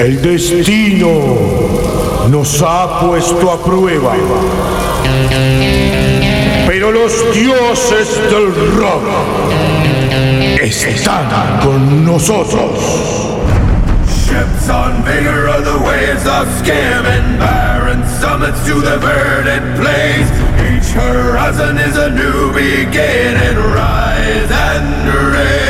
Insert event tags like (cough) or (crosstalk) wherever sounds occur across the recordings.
El destino nos ha puesto a prueba. Pero los dioses del rock están con nosotros. Ships on vigor of the waves of skim and barren summits to the verdant plains. Each horizon is a new beginning. Rise and rain.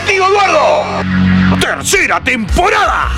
Eduardo. Tercera temporada.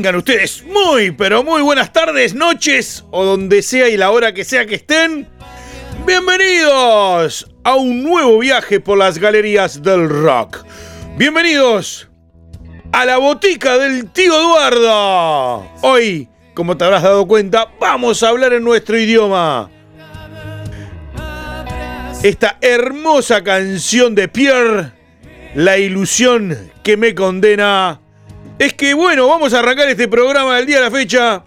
Tengan ustedes muy, pero muy buenas tardes, noches o donde sea y la hora que sea que estén. Bienvenidos a un nuevo viaje por las galerías del rock. Bienvenidos a la botica del tío Eduardo. Hoy, como te habrás dado cuenta, vamos a hablar en nuestro idioma. Esta hermosa canción de Pierre, La ilusión que me condena, es que bueno, vamos a arrancar este programa del día de la fecha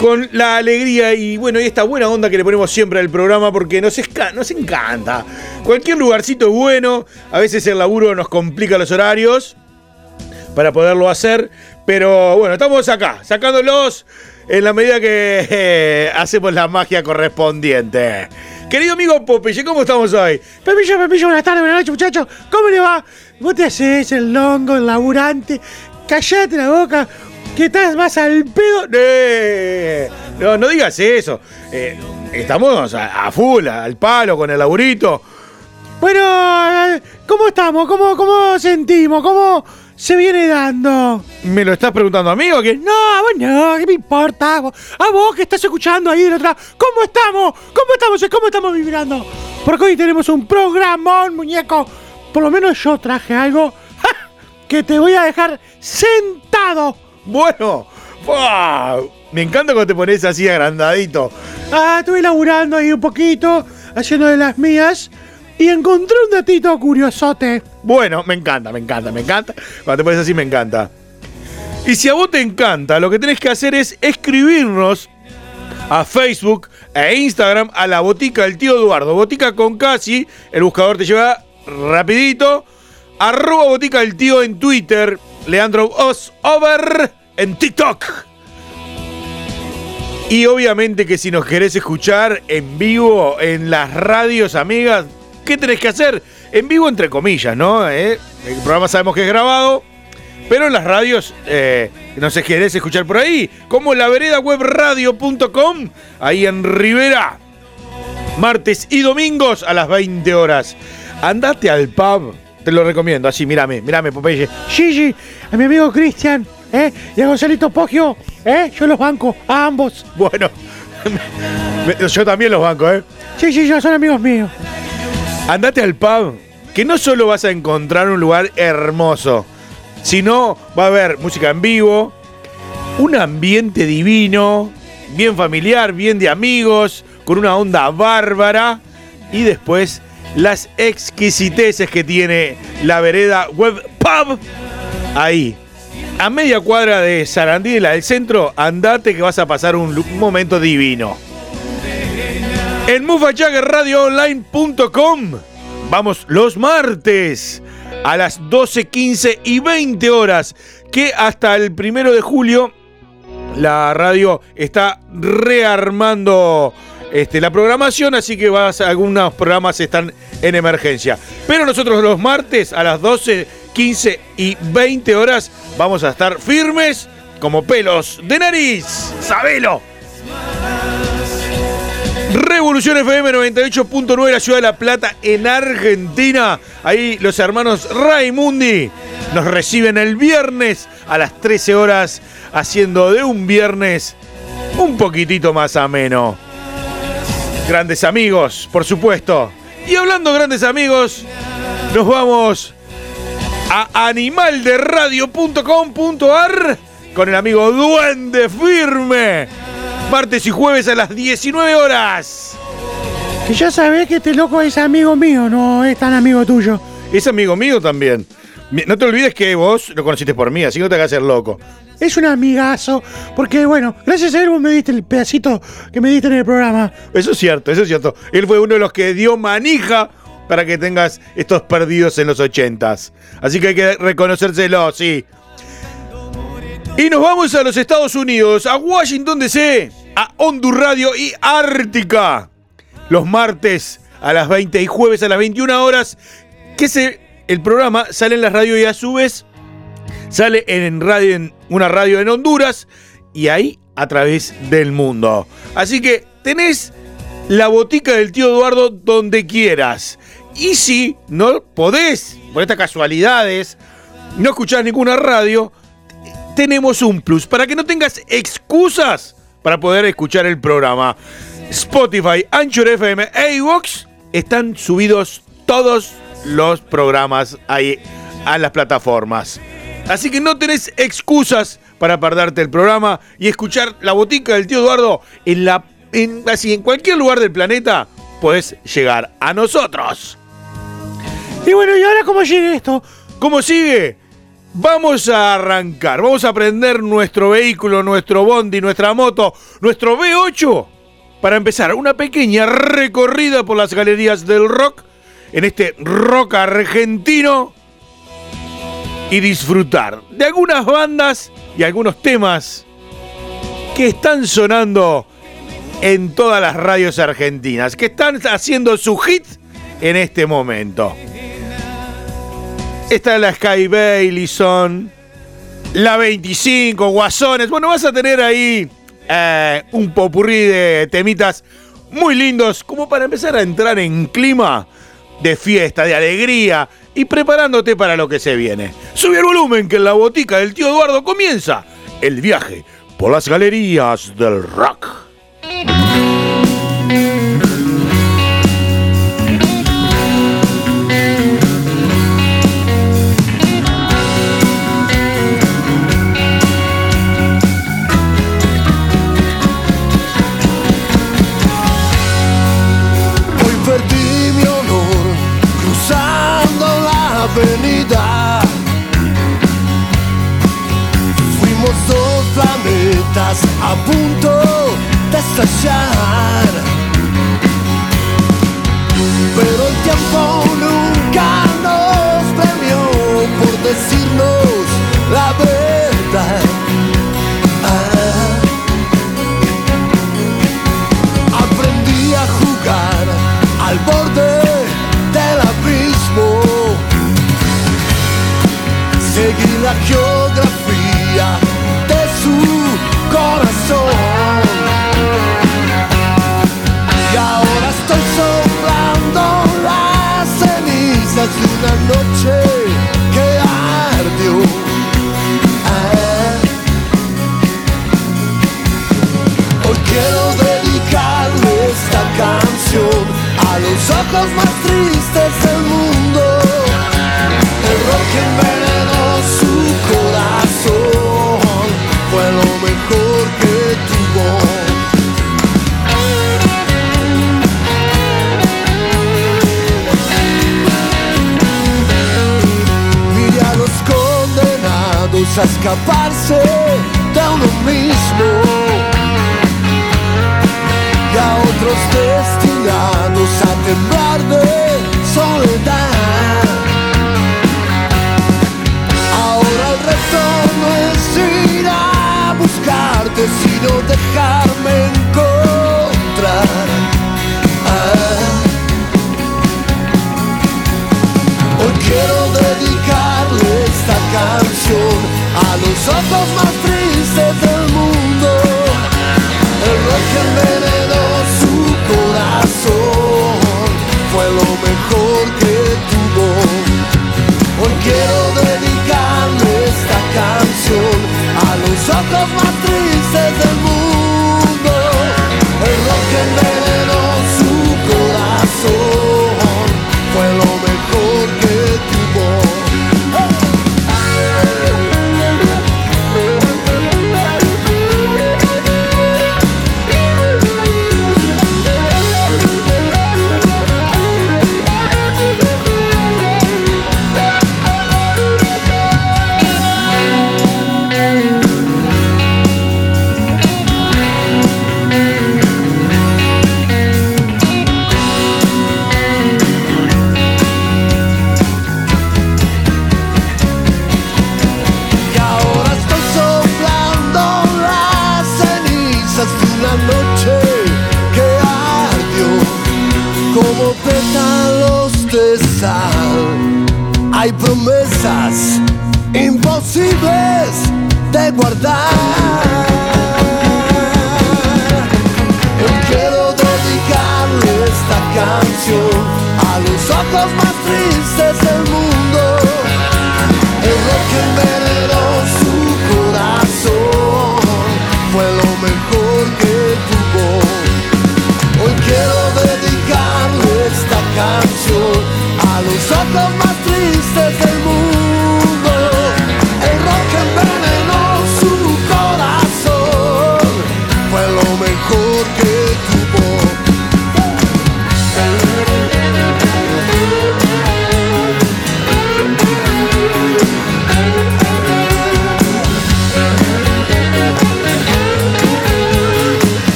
con la alegría y bueno, y esta buena onda que le ponemos siempre al programa porque nos, nos encanta. Cualquier lugarcito es bueno, a veces el laburo nos complica los horarios para poderlo hacer, pero bueno, estamos acá, sacándolos en la medida que (laughs) hacemos la magia correspondiente. Querido amigo Popeye, ¿cómo estamos hoy? Pepillo, Pepillo, buenas tardes, buenas noches, muchachos. ¿Cómo le va? ¿Vos te haces el longo, el laburante? Callate la boca, que estás más al pedo. Eh, no, no digas eso. Eh, estamos a, full, al palo, con el laburito. Bueno, ¿cómo estamos? ¿Cómo, cómo sentimos? ¿Cómo se viene dando? ¿Me lo estás preguntando a mí o qué? No, vos no, ¿qué me importa? A vos que estás escuchando ahí del otro lado. ¿Cómo estamos? ¿Cómo estamos? ¿Cómo estamos vibrando? Porque hoy tenemos un programón, muñeco. Por lo menos yo traje algo que te voy a dejar sentado. Bueno, me encanta cuando te pones así agrandadito. Ah, estuve laburando ahí un poquito, haciendo de las mías. Y encontré un datito curiosote. Bueno, me encanta, me encanta, me encanta. Cuando te pones así, me encanta. Y si a vos te encanta, lo que tenés que hacer es escribirnos a Facebook e Instagram a la botica del tío Eduardo. Botica con casi, el buscador te lleva rapidito. Arroba botica del tío en Twitter. Leandro Os Over en TikTok. Y obviamente que si nos querés escuchar en vivo en las radios, amigas, ¿qué tenés que hacer? En vivo, entre comillas, ¿no? ¿Eh? El programa sabemos que es grabado, pero en las radios, eh, no sé, querés escuchar por ahí, como la veredawebradio.com, ahí en Rivera, martes y domingos a las 20 horas. Andate al pub, te lo recomiendo, así, mírame, mírame, Popeye. Gigi, a mi amigo Cristian, ¿eh? Y a Gonzalito Poggio, ¿eh? Yo los banco, a ambos. Bueno, (laughs) yo también los banco, ¿eh? Sí, sí, ya son amigos míos. Andate al pub, que no solo vas a encontrar un lugar hermoso, sino va a haber música en vivo, un ambiente divino, bien familiar, bien de amigos, con una onda bárbara y después las exquisiteces que tiene la vereda Web Pub ahí. A media cuadra de Sarandí, la del centro, andate que vas a pasar un momento divino. En mufachaggerradioonline.com vamos los martes a las 12, 15 y 20 horas, que hasta el primero de julio la radio está rearmando este, la programación, así que vas, algunos programas están en emergencia. Pero nosotros los martes a las 12, 15 y 20 horas vamos a estar firmes como pelos de nariz. ¡Sabelo! Revolución FM 98.9, la ciudad de La Plata, en Argentina. Ahí los hermanos Raimundi nos reciben el viernes a las 13 horas, haciendo de un viernes un poquitito más ameno. Grandes amigos, por supuesto. Y hablando de grandes amigos, nos vamos a animalderadio.com.ar con el amigo Duende Firme martes y jueves a las 19 horas. Que ya sabés que este loco es amigo mío, no es tan amigo tuyo. Es amigo mío también. No te olvides que vos lo conociste por mí, así que no te hagas ser loco. Es un amigazo, porque bueno, gracias a él vos me diste el pedacito que me diste en el programa. Eso es cierto, eso es cierto. Él fue uno de los que dio manija para que tengas estos perdidos en los ochentas. Así que hay que reconocérselo, sí. Y nos vamos a los Estados Unidos, a Washington DC, a Honduras Radio y Ártica. Los martes a las 20 y jueves a las 21 horas, que se, el programa sale en la radio y a su vez sale en, una radio en Honduras y ahí a través del mundo. Así que tenés la botica del tío Eduardo donde quieras. Y si no podés, por estas casualidades, no escuchar ninguna radio, tenemos un plus para que no tengas excusas para poder escuchar el programa. Spotify, Anchor FM e iVoox están subidos todos los programas ahí a las plataformas. Así que no tenés excusas para perderte el programa y escuchar la botica del tío Eduardo en la en, así en cualquier lugar del planeta puedes llegar a nosotros. Y bueno, ¿y ahora cómo sigue esto? ¿Cómo sigue? Vamos a arrancar, vamos a prender nuestro vehículo, nuestro bondi, nuestra moto, nuestro V8 para empezar una pequeña recorrida por las galerías del rock en este rock argentino y disfrutar de algunas bandas y algunos temas que están sonando en todas las radios argentinas, que están haciendo su hit en este momento. Está la Sky Baileyson, la 25, Guasones. Bueno, vas a tener ahí eh, un popurrí de temitas muy lindos, como para empezar a entrar en clima de fiesta, de alegría y preparándote para lo que se viene. Sube el volumen que en la botica del tío Eduardo comienza el viaje por las galerías del rock. De noche que ardió. Ah. Hoy quiero dedicarle esta canción a los ojos más a escaparse de uno mismo y a otros destinados a temblar de soledad. Ahora el reto no es ir a buscarte, sino dejarme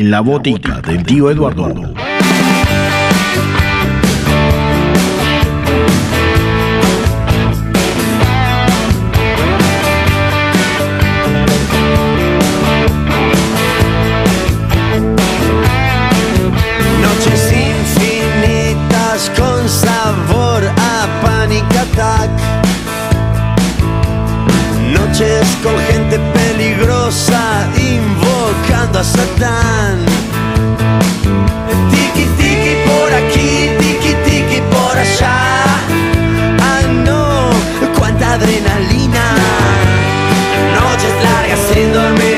La botica del tío Eduardo. Noches infinitas con sabor a panic attack. Noches con gente peligrosa. Satán. Tiki tiki por aquí, tiki tiki por allá. Ah no, cuánta adrenalina. Noches largas sin dormir.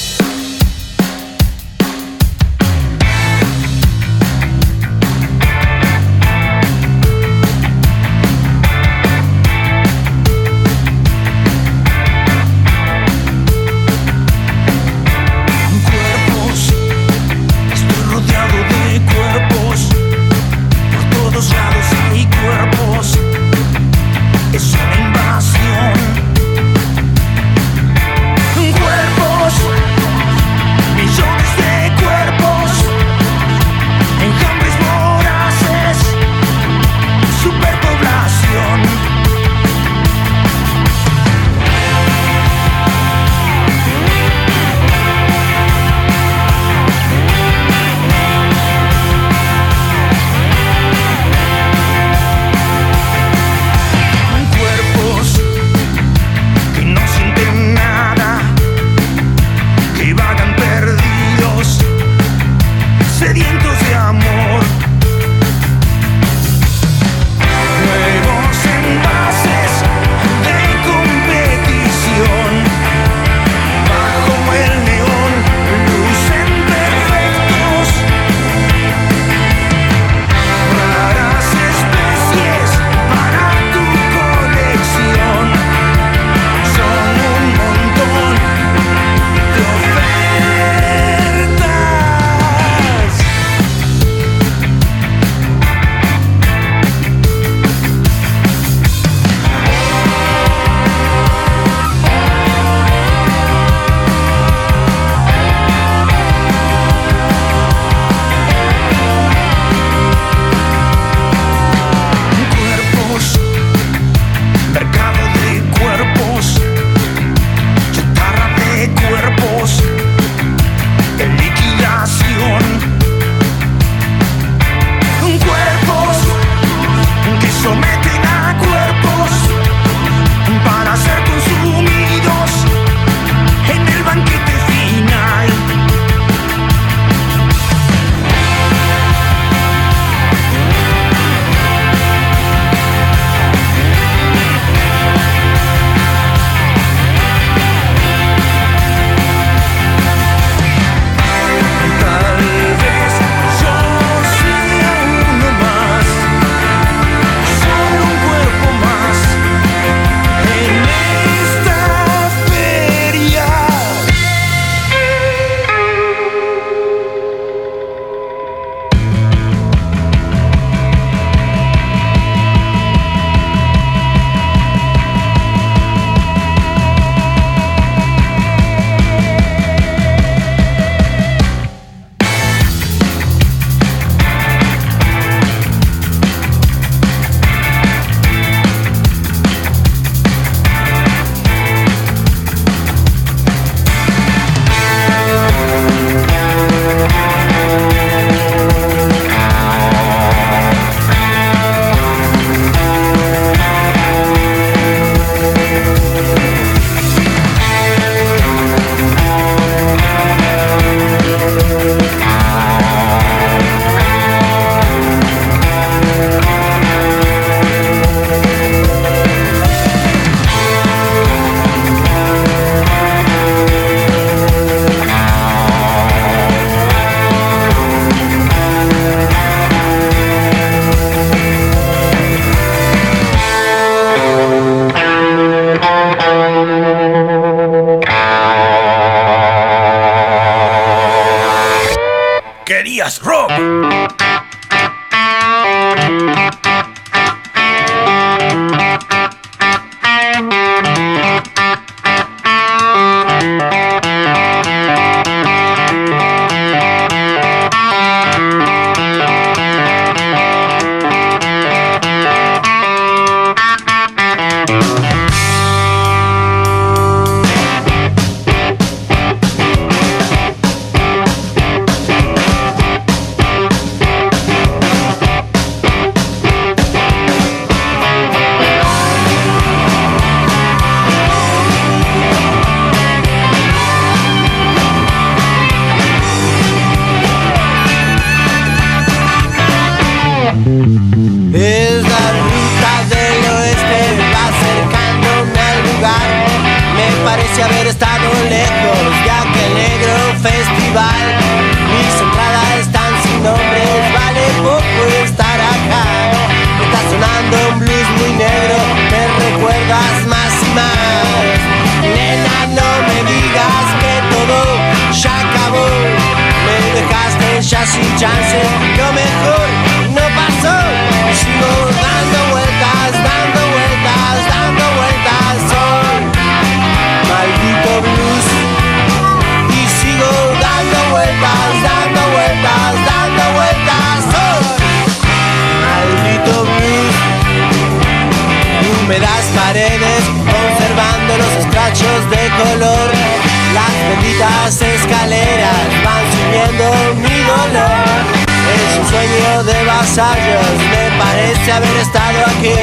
Parece haber estado aquí.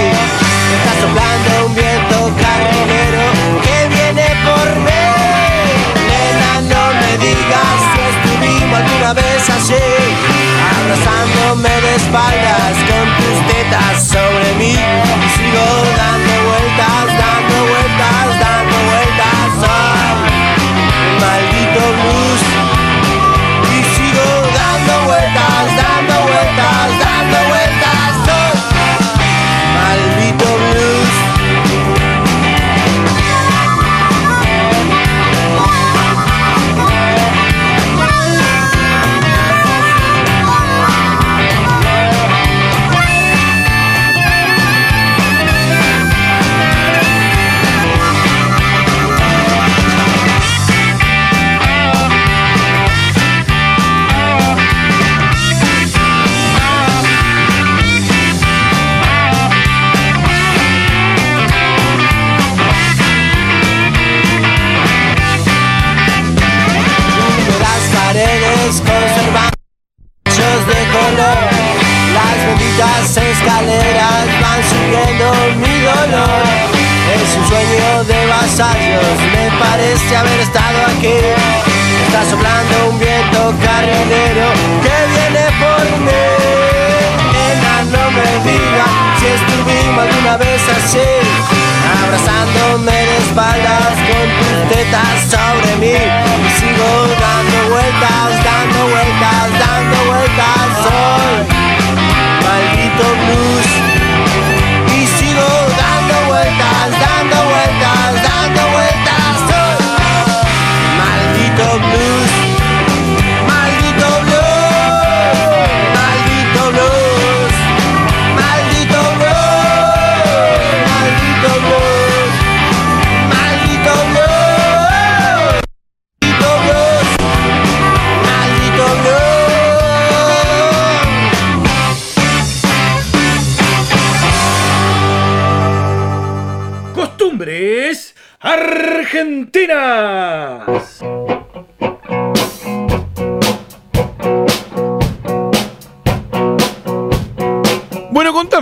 Está soplando un viento carrilero que viene por mí. Nena, no me digas si estuvimos alguna vez así, abrazándome de espaldas con tus tetas sobre mí. Sigo dando vueltas,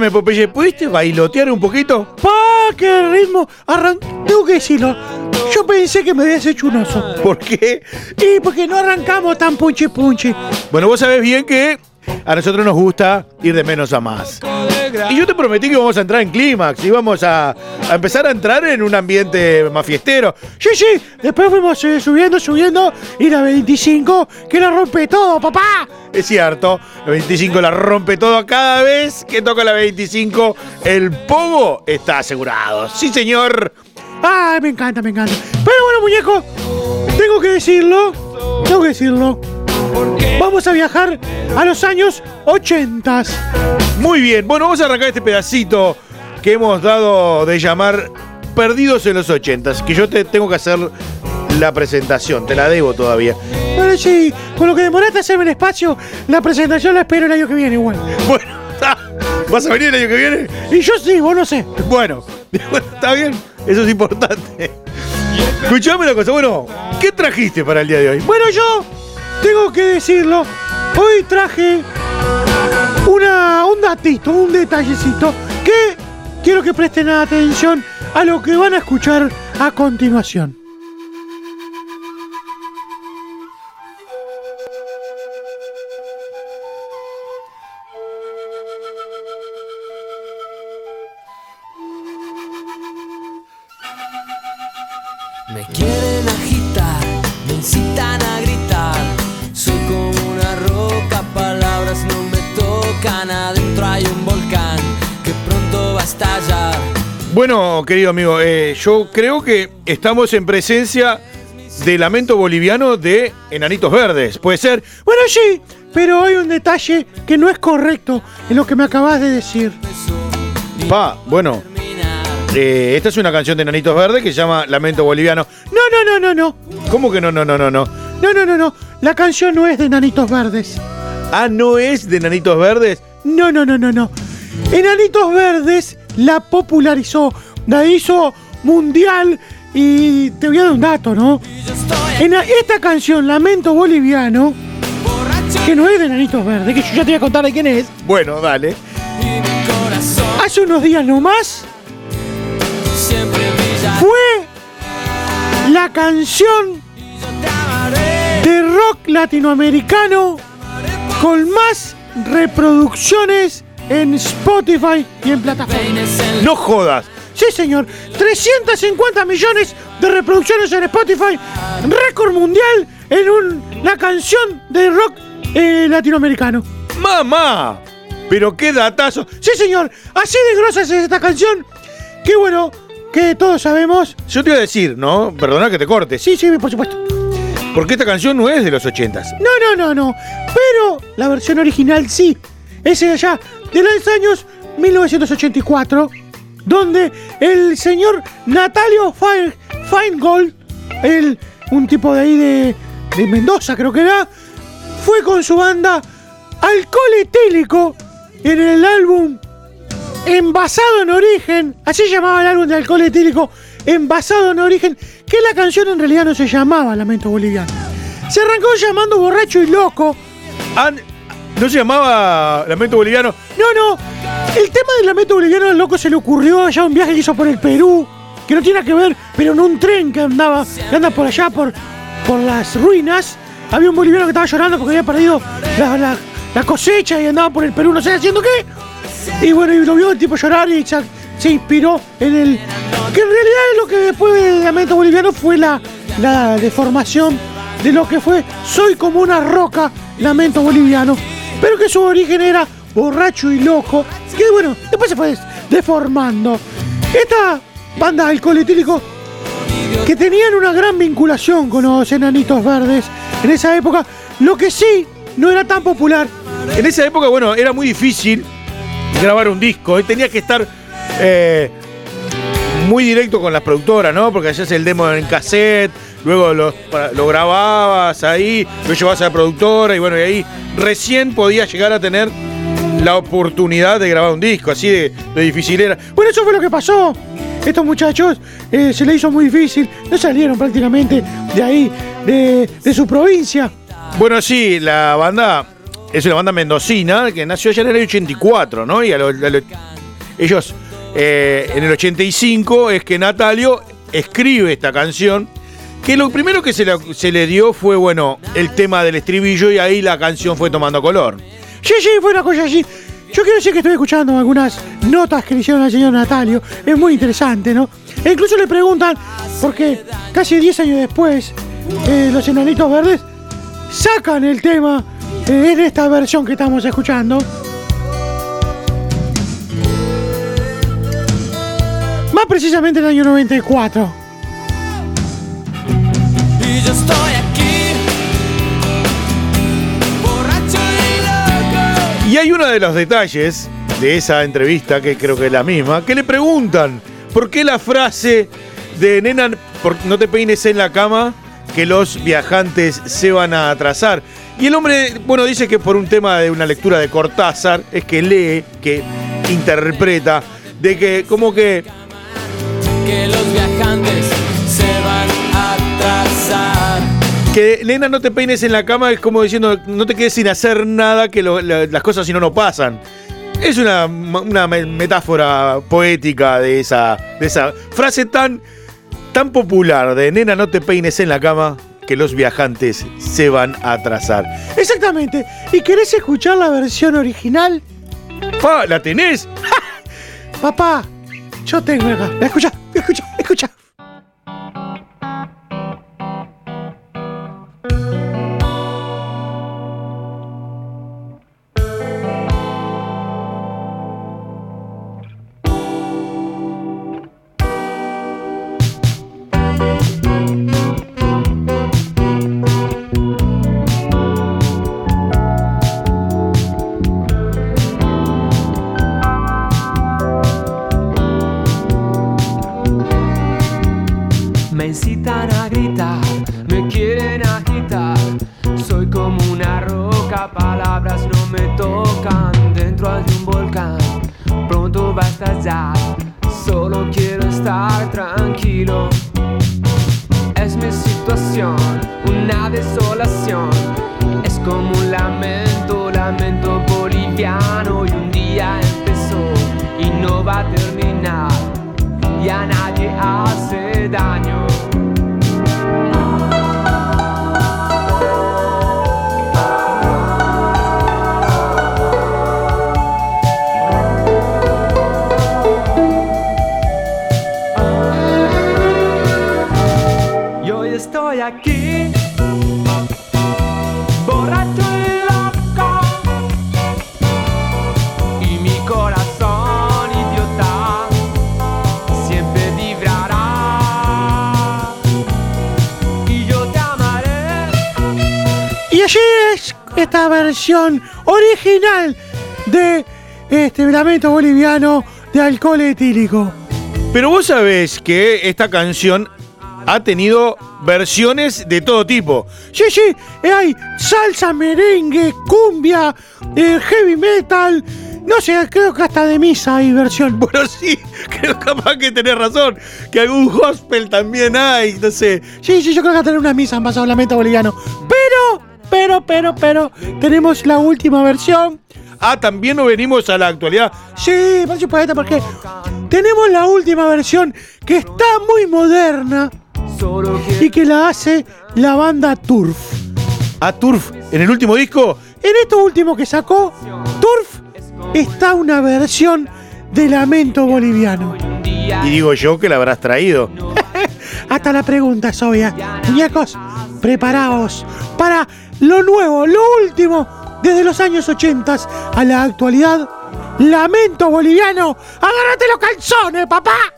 Contame, Popeye, ¿pudiste bailotear un poquito? ¡Pa! ¡Qué ritmo! Arran... Tengo que decirlo. Yo pensé que me habías hecho un oso. ¿Por qué? Y porque no arrancamos tan punchi punchi. Bueno, vos sabés bien que a nosotros nos gusta ir de menos a más. Y yo te prometí que vamos a entrar en clímax y vamos a, empezar a entrar en un ambiente más fiestero. Sí, sí. Después fuimos eh, subiendo, subiendo. Y la 25, que la rompe todo, papá. Es cierto, la 25 la rompe todo. Cada vez que toca la 25, el pogo está asegurado. Sí, señor. Ay, me encanta, me encanta. Pero bueno, muñeco, tengo que decirlo. Tengo que decirlo. Vamos a viajar a los años 80. Muy bien, bueno, vamos a arrancar este pedacito que hemos dado de llamar Perdidos en los 80 que yo te tengo que hacer la presentación, te la debo todavía. Bueno, sí, con lo que demoraste hacerme el espacio, la presentación la espero el año que viene igual. Bueno, (laughs) ¿vas a venir el año que viene? Y yo sí, vos no sé. Bueno, (laughs) bueno, está bien, eso es importante. Escuchame una cosa, bueno, ¿qué trajiste para el día de hoy? Bueno, yo tengo que decirlo. Hoy traje una, un datito, un detallecito que quiero que presten atención a lo que van a escuchar a continuación. Bueno, querido amigo, eh, yo creo que estamos en presencia de lamento boliviano de Enanitos Verdes. ¿Puede ser? Bueno, sí, pero hay un detalle que no es correcto en lo que me acabas de decir. Pa, bueno, eh, esta es una canción de Enanitos Verdes que se llama Lamento Boliviano. No, no, no, no, no. ¿Cómo que no, no, no, no, no? No, no, no, no. La canción no es de Nanitos Verdes. Ah, ¿no es de Enanitos Verdes? No, no, no, no, no. Enanitos Verdes la popularizó, la hizo mundial y te voy a dar un dato, ¿no? En esta canción, Lamento Boliviano, que no es de Enanitos Verdes, que yo ya te voy a contar de quién es, Bueno, dale. hace unos días nomás fue la canción de rock latinoamericano con más reproducciones en Spotify y en plataformas. No jodas. Sí, señor. 350 millones de reproducciones en Spotify. Récord mundial en un- la canción de rock eh, latinoamericano. ¡Mamá! Pero qué datazo. Sí, señor. Así de grosa es esta canción. Qué bueno que todos sabemos. Yo te iba a decir, ¿no? Perdona que te corte. Sí, Sí, por supuesto. porque esta canción no es de los ochentas. No, no, no, no. Pero la versión original sí. Es de allá, de los años 1984, donde el señor Natalio Fein- Feingold, el, un tipo de ahí de, de Mendoza creo que era, fue con su banda Alcohol Etílico en el álbum Envasado en Origen, así llamaba el álbum de Alcohol Etílico, Envasado en Origen, que la canción en realidad no se llamaba Lamento Boliviano. Se arrancó llamando Borracho y Loco. ¿No se llamaba Lamento Boliviano? No, no, el tema del Lamento Boliviano al loco se le ocurrió allá un viaje que hizo por el Perú, que no tiene que ver, pero en un tren que andaba, que anda por allá, por, por las ruinas, había un boliviano que estaba llorando porque había perdido la, la- la cosecha y andaba por el Perú, no sé haciendo qué. Y bueno, y lo vio el tipo llorar y se, se inspiró en el. Que en realidad lo que después del lamento boliviano fue la, la deformación de lo que fue Soy como una roca, lamento boliviano. Pero que su origen era borracho y loco. Que bueno, después se fue deformando. Esta banda alcohol que tenían una gran vinculación con los enanitos verdes en esa época, lo que sí no era tan popular. En esa época, bueno, era muy difícil grabar un disco. ¿eh? Tenía que estar eh, muy directo con las productoras, ¿no? Porque hacías el demo en cassette, luego lo, lo grababas ahí, lo llevabas a la productora y bueno, y ahí recién podías llegar a tener la oportunidad de grabar un disco. Así de, difícil era. Bueno, eso fue lo que pasó. Estos muchachos eh, se les hizo muy difícil, no salieron prácticamente de ahí, de, de su provincia. Bueno, sí, la banda es una banda mendocina que nació allá en el 84, ¿no? Y a lo- a lo- ellos, eh, en el 85, es que Natalio escribe esta canción. Que lo primero que se le, dio fue, bueno, el tema del estribillo y ahí la canción fue tomando color. Sí, sí, fue una cosa así. Yo quiero decir que estoy escuchando algunas notas que le hicieron al señor Natalio. Es muy interesante, ¿no? E incluso le preguntan, porque casi 10 años después, eh, los enanitos verdes sacan el tema eh, en esta versión que estamos escuchando. Más precisamente en el año 94. Y hay uno de los detalles de esa entrevista, que creo que es la misma, que le preguntan por qué la frase de nena, no te peines en la cama, que los viajantes se van a atrasar. Y el hombre, bueno, dice que por un tema de una lectura de Cortázar, es que lee, que interpreta, de que como que Que los viajantes se van a atrasar. Que nena no te peines en la cama es como diciendo no te quedes sin hacer nada que la- las cosas si no no pasan. Es una, una me- metáfora poética de esa, de esa frase tan, tan popular de nena no te peines en la cama que los viajantes se van a atrasar. Exactamente. ¿Y querés escuchar la versión original? Pa, ¿La tenés? Papá, yo tengo acá. Escucha, escucha, escucha. Me quieren agitar. Soy como una roca, palabras no me tocan. Dentro hay un volcán, pronto va a estallar. Solo quiero estar tranquilo. Es mi situación, una desolación. Es como un lamento, lamento boliviano. Y un día empezó y no va a terminar. Y a nadie hace daño. Esta versión original de este lamento boliviano de alcohol etílico. Pero vos sabés que esta canción ha tenido versiones de todo tipo. Sí, sí, eh, hay salsa, merengue, cumbia, eh, heavy metal. No sé, creo que hasta de misa hay versión. (laughs) Bueno, sí, creo capaz que tenés razón. Que algún gospel también hay, no sé. Sí, sí, yo creo que hasta en una misa han pasado lamento boliviano. Pero, pero, pero, pero, tenemos la última versión. Ah, también nos venimos a la actualidad. Sí, por supuesto, porque tenemos la última versión que está muy moderna y que la hace la banda Turf. A Turf, en el último disco. En esto último que sacó, Turf está una versión de Lamento Boliviano. Y digo yo que la habrás traído. (laughs) Hasta la pregunta es obvia. Muñecos, preparaos para lo nuevo, lo último, desde los años 80 a la actualidad. Lamento Boliviano, agárrate los calzones, papá.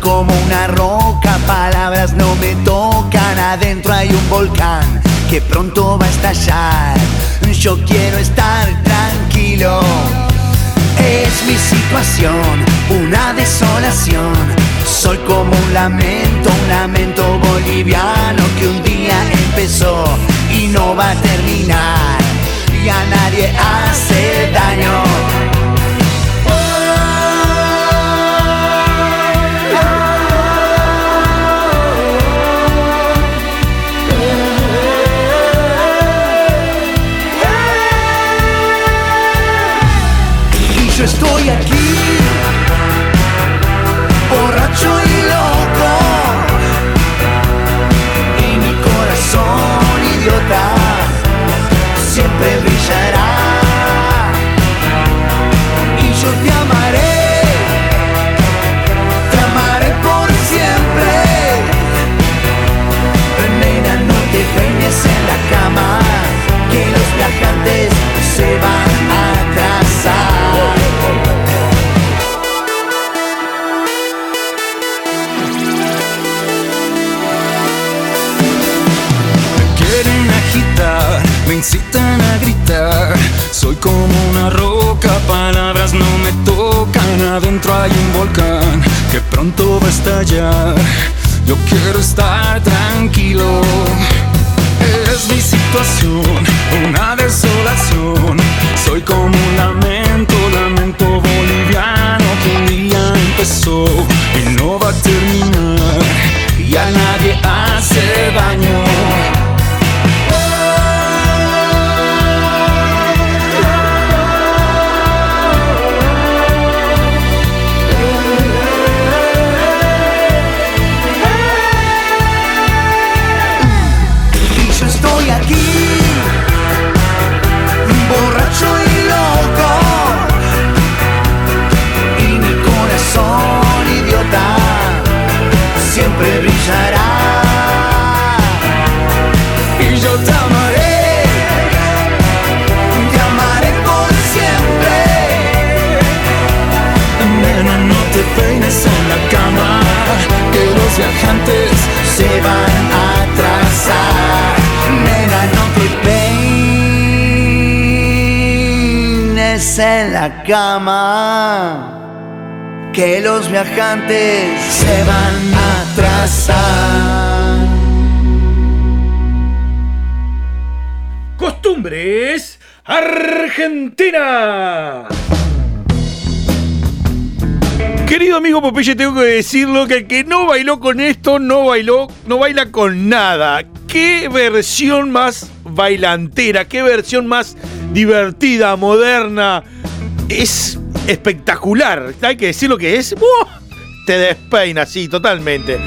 Como una roca, palabras no me tocan. Adentro hay un volcán que pronto va a estallar. Yo quiero estar tranquilo. Es mi situación, una desolación. Soy como un lamento, un lamento boliviano que un día empezó y no va a terminar. Y a nadie hace daño. Yo estoy aquí, borracho y loco, y mi corazón idiota siempre brillará. Y yo te amaré, me incitan a gritar. Soy como una roca, palabras no me tocan. Adentro hay un volcán que pronto va a estallar. Yo quiero estar tranquilo. Es mi situación, una desolación. Soy como un lamento, lamento boliviano que un día empezó y no va a terminar. Y a nadie hace daño. Viajantes se van a atrasar. Nena, no te peines en la cama. Que los viajantes se van a atrasar. Costumbres Argentina. Querido amigo Popeye, tengo que decirlo que el que no bailó con esto no bailó, no baila con nada. Qué versión más bailantera, qué versión más divertida, moderna. Es espectacular. Hay que decir lo que es. ¡buah! Te despeina, sí, totalmente.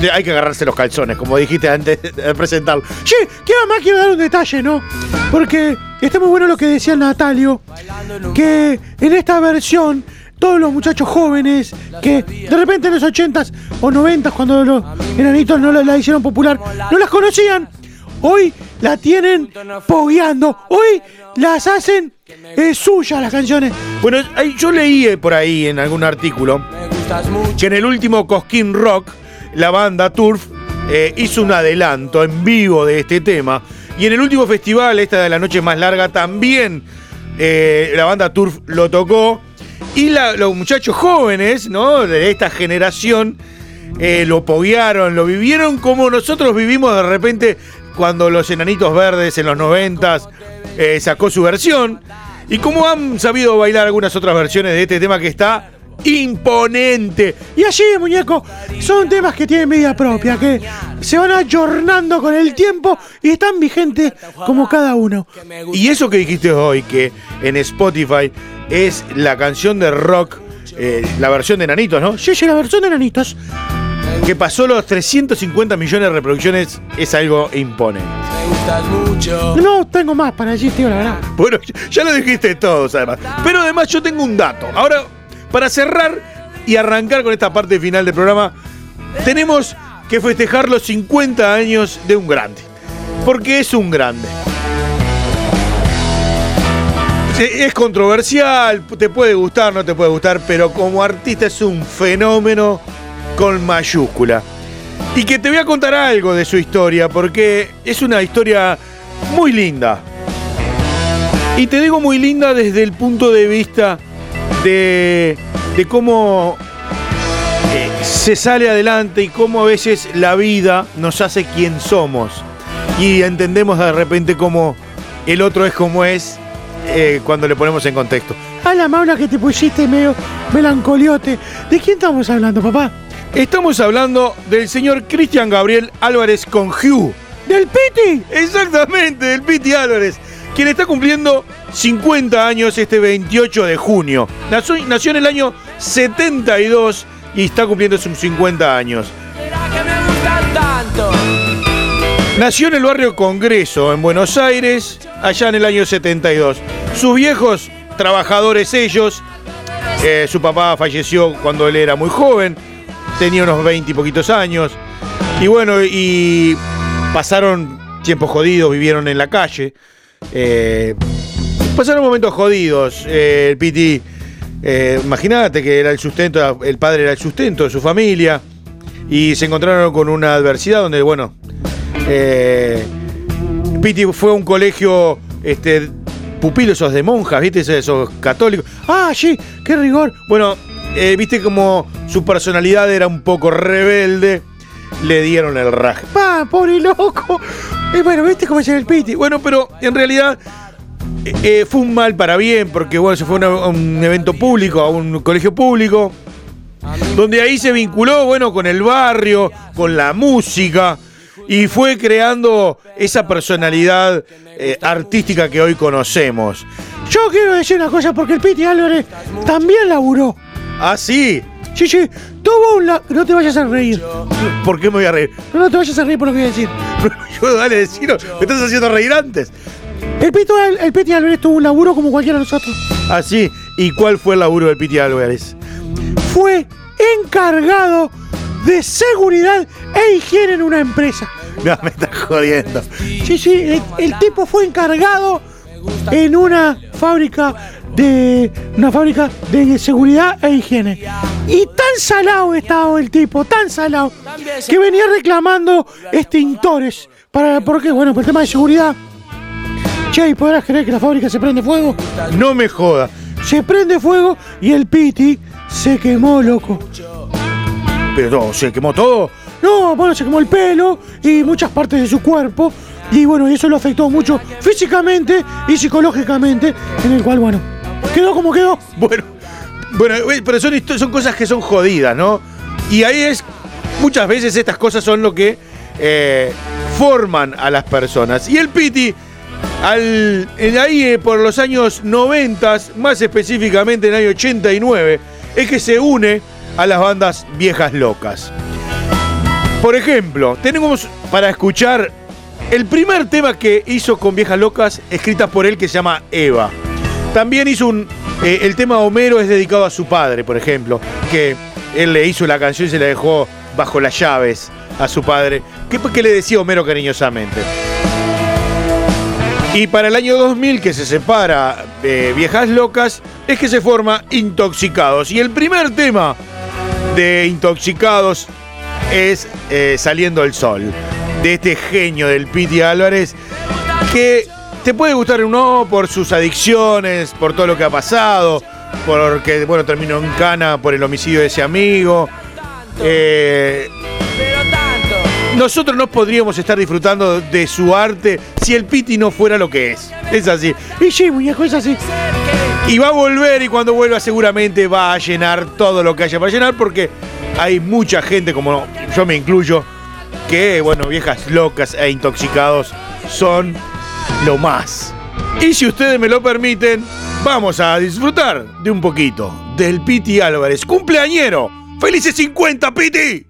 Te- Hay que agarrarse los calzones, como dijiste antes de presentarlo. Che, que además quiero dar un detalle, ¿no? Porque está muy bueno lo que decía Natalio, que en esta versión todos los muchachos jóvenes que de repente en los 80s o 90s cuando los enanitos no la, hicieron popular, no las conocían, hoy la tienen pogueando, hoy las hacen eh, suyas las canciones. Bueno, yo leí eh, por ahí en algún artículo que en el último Cosquín Rock, la banda Turf eh, hizo un adelanto en vivo de este tema. Y en el último festival, esta de la noche más larga, también la banda Turf lo tocó. Y la- los muchachos jóvenes, ¿no? De esta generación, eh, lo poguearon, lo vivieron como nosotros vivimos de repente cuando los enanitos verdes en los noventas eh, sacó su versión. Y como han sabido bailar algunas otras versiones de este tema que está imponente. Y así, muñeco, son temas que tienen vida propia, que se van ayornando con el tiempo y están vigentes como cada uno. Y eso que dijiste hoy, que en Spotify es la canción de rock, eh, la versión de Nanitos, ¿no? Sí, sí, la versión de Nanitos. Que pasó los 350 millones de reproducciones, es algo imponente. No tengo más para decir, tío, la verdad. Bueno, ya lo dijiste todos además. Pero además yo tengo un dato. Ahora, para cerrar y arrancar con esta parte final del programa, tenemos que festejar los 50 años de un grande. Porque es un grande. Es controversial, te puede gustar, no te puede gustar, pero como artista es un fenómeno con mayúscula. Y que te voy a contar algo de su historia, porque es una historia muy linda. Y te digo muy linda desde el punto de vista de, de cómo eh, se sale adelante y cómo a veces la vida nos hace quien somos. Y entendemos de repente cómo el otro es como es eh, cuando le ponemos en contexto. A la maula que te pusiste medio melancoliote. ¿De quién estamos hablando, papá? Estamos hablando del señor Cristian Gabriel Álvarez Conjú. ¡Del Piti! Exactamente, del Piti Álvarez, quien está cumpliendo 50 años este 28 de junio. Nació, nació en el año 72 y está cumpliendo sus 50 años. Nació en el barrio Congreso, en Buenos Aires, allá en el año 72. Sus viejos, trabajadores ellos, eh, su papá falleció cuando él era muy joven, tenía unos 20 y poquitos años. Y bueno, y pasaron tiempos jodidos, vivieron en la calle. eh, pasaron momentos jodidos. eh, el Piti, imagínate que era el sustento, el padre era el sustento de su familia. Y se encontraron con una adversidad donde, bueno, eh, Piti fue a un colegio, este, pupilo esos de monjas, ¿viste? Esos, católicos. Ah, sí, qué rigor. Bueno, eh, viste como su personalidad era un poco rebelde, le dieron el raje. Pa, pobre loco. Y bueno, ¿viste cómo es el Piti? Bueno, pero en realidad eh, eh, fue un mal para bien, porque bueno, se fue a un evento público, a un colegio público, donde ahí se vinculó, bueno, con el barrio, con la música, y fue creando esa personalidad eh, artística que hoy conocemos. Yo quiero decir una cosa porque el Piti Álvarez también laburó. Ah, sí. Sí, sí, tuvo un... la- No te vayas a reír. ¿Por qué me voy a reír? No, no te vayas a reír por lo que voy a decir. (laughs) Yo, dale, decilo. Me estás haciendo reír antes. El, Pito, el, el Piti Álvarez tuvo un laburo como cualquiera de nosotros. Ah, sí. ¿Y cuál fue el laburo del Piti Álvarez? Fue encargado de seguridad e higiene en una empresa. (laughs) No, me estás jodiendo. Sí, sí, el, el tipo fue encargado en una fábrica de una fábrica de seguridad e higiene. Y tan salado estaba el tipo, tan salado, que venía reclamando extintores. Para, ¿Por qué? Bueno, por el tema de seguridad. Che, ¿y podrás creer que la fábrica se prende fuego? No me joda. Se prende fuego y el Piti se quemó, loco. Pero no, se quemó todo. No, bueno, se quemó el pelo y muchas partes de su cuerpo. Y bueno, eso lo afectó mucho físicamente y psicológicamente, en el cual, bueno, quedó como quedó. Bueno, bueno, eh, pero son, son cosas que son jodidas, ¿no? Y ahí es, muchas veces estas cosas son lo que eh, forman a las personas. Y el Piti, al, en ahí eh, por los años 90, más específicamente en el año 89, es que se une a las bandas viejas locas. Por ejemplo, tenemos para escuchar el primer tema que hizo con Viejas Locas, escrita por él, que se llama Eva. También hizo un. eh, el tema Homero es dedicado a su padre, por ejemplo, que él le hizo la canción y se la dejó bajo las llaves a su padre. ¿Qué, qué le decía Homero cariñosamente? Y para el año 2000, que se separa de Viejas Locas, es que se forma Intoxicados. Y el primer tema de Intoxicados es eh, Saliendo el Sol, de este genio del Piti Álvarez, que te puede gustar o no por sus adicciones, por todo lo que ha pasado, porque, bueno, terminó en cana por el homicidio de ese amigo. Eh, nosotros no podríamos estar disfrutando de su arte si el Piti no fuera lo que es. Es así. Y sí, muñeco, es así. Y va a volver y cuando vuelva seguramente va a llenar todo lo que haya para llenar porque hay mucha gente, como yo me incluyo, que, bueno, viejas locas e intoxicados son lo más. Y si ustedes me lo permiten, vamos a disfrutar de un poquito del Piti Álvarez, cumpleañero. ¡Felices 50, Piti!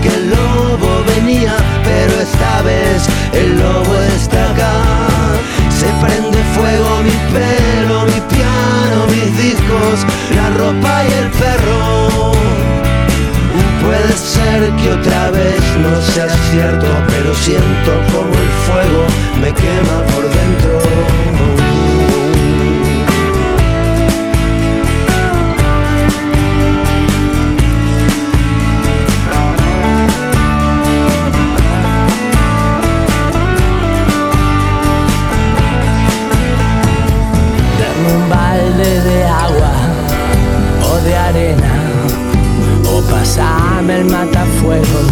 que el lobo venía, pero esta vez el lobo está acá. Se prende fuego mi pelo, mi piano, mis discos, la ropa y el perro. Puede ser que otra vez no sea cierto, pero siento como el fuego me quema por dentro. Oh.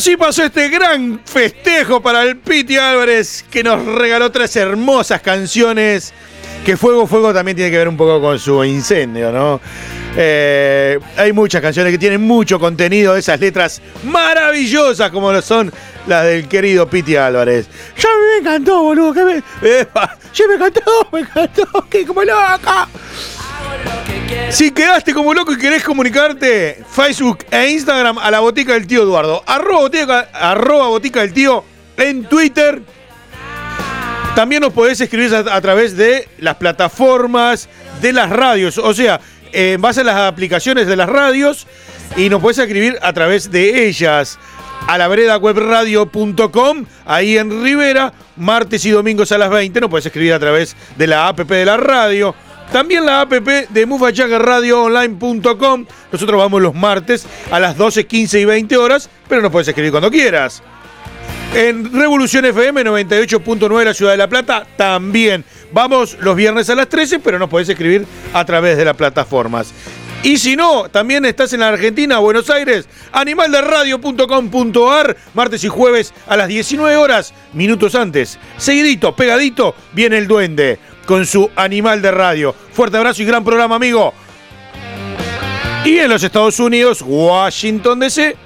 Así pasó este gran festejo para el Piti Álvarez, que nos regaló tres hermosas canciones. Que Fuego Fuego también tiene que ver un poco con su incendio, ¿no? Eh, hay muchas canciones que tienen mucho contenido, esas letras maravillosas como lo son las del querido Piti Álvarez. Ya me encantó, boludo. Que me... Sí, me encantó, me encantó. Que como loca. Si quedaste como loco y querés comunicarte, Facebook e Instagram a la botica del tío Eduardo. Arroba botica, arroba botica del tío en Twitter. También nos podés escribir a, través de las plataformas de las radios. O sea, eh, en base a las aplicaciones de las radios. Y nos podés escribir a través de ellas. A la veredawebradio.com, ahí en Rivera, martes y domingos a las 20. Nos podés escribir a través de la app de la radio. También la app de mufachangaradioonline.com. Nosotros vamos los martes a las 12, 15 y 20 horas, pero nos puedes escribir cuando quieras. En Revolución FM 98.9 la Ciudad de La Plata también. Vamos los viernes a las 13, pero nos podés escribir a través de las plataformas. Y si no, también estás en la Argentina, Buenos Aires, animalderadio.com.ar, martes y jueves a las 19 horas, minutos antes. Seguidito, pegadito, viene el duende con su animal de radio. Fuerte abrazo y gran programa, amigo. Y en los Estados Unidos, Washington DC,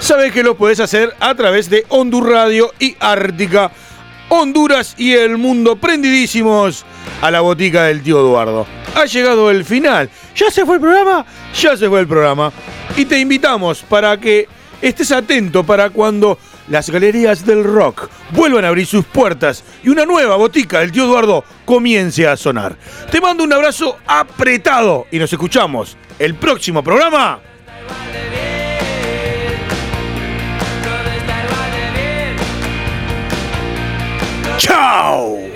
sabes que lo puedes hacer a través de Hondur Radio y Ártica. Honduras y el mundo prendidísimos a la botica del tío Eduardo. Ha llegado el final. ¿Ya se fue el programa? Ya se fue el programa. Y te invitamos para que estés atento para cuando las galerías del rock vuelvan a abrir sus puertas y una nueva botica del tío Eduardo comience a sonar. Te mando un abrazo apretado y nos escuchamos el próximo programa. ¡Chao!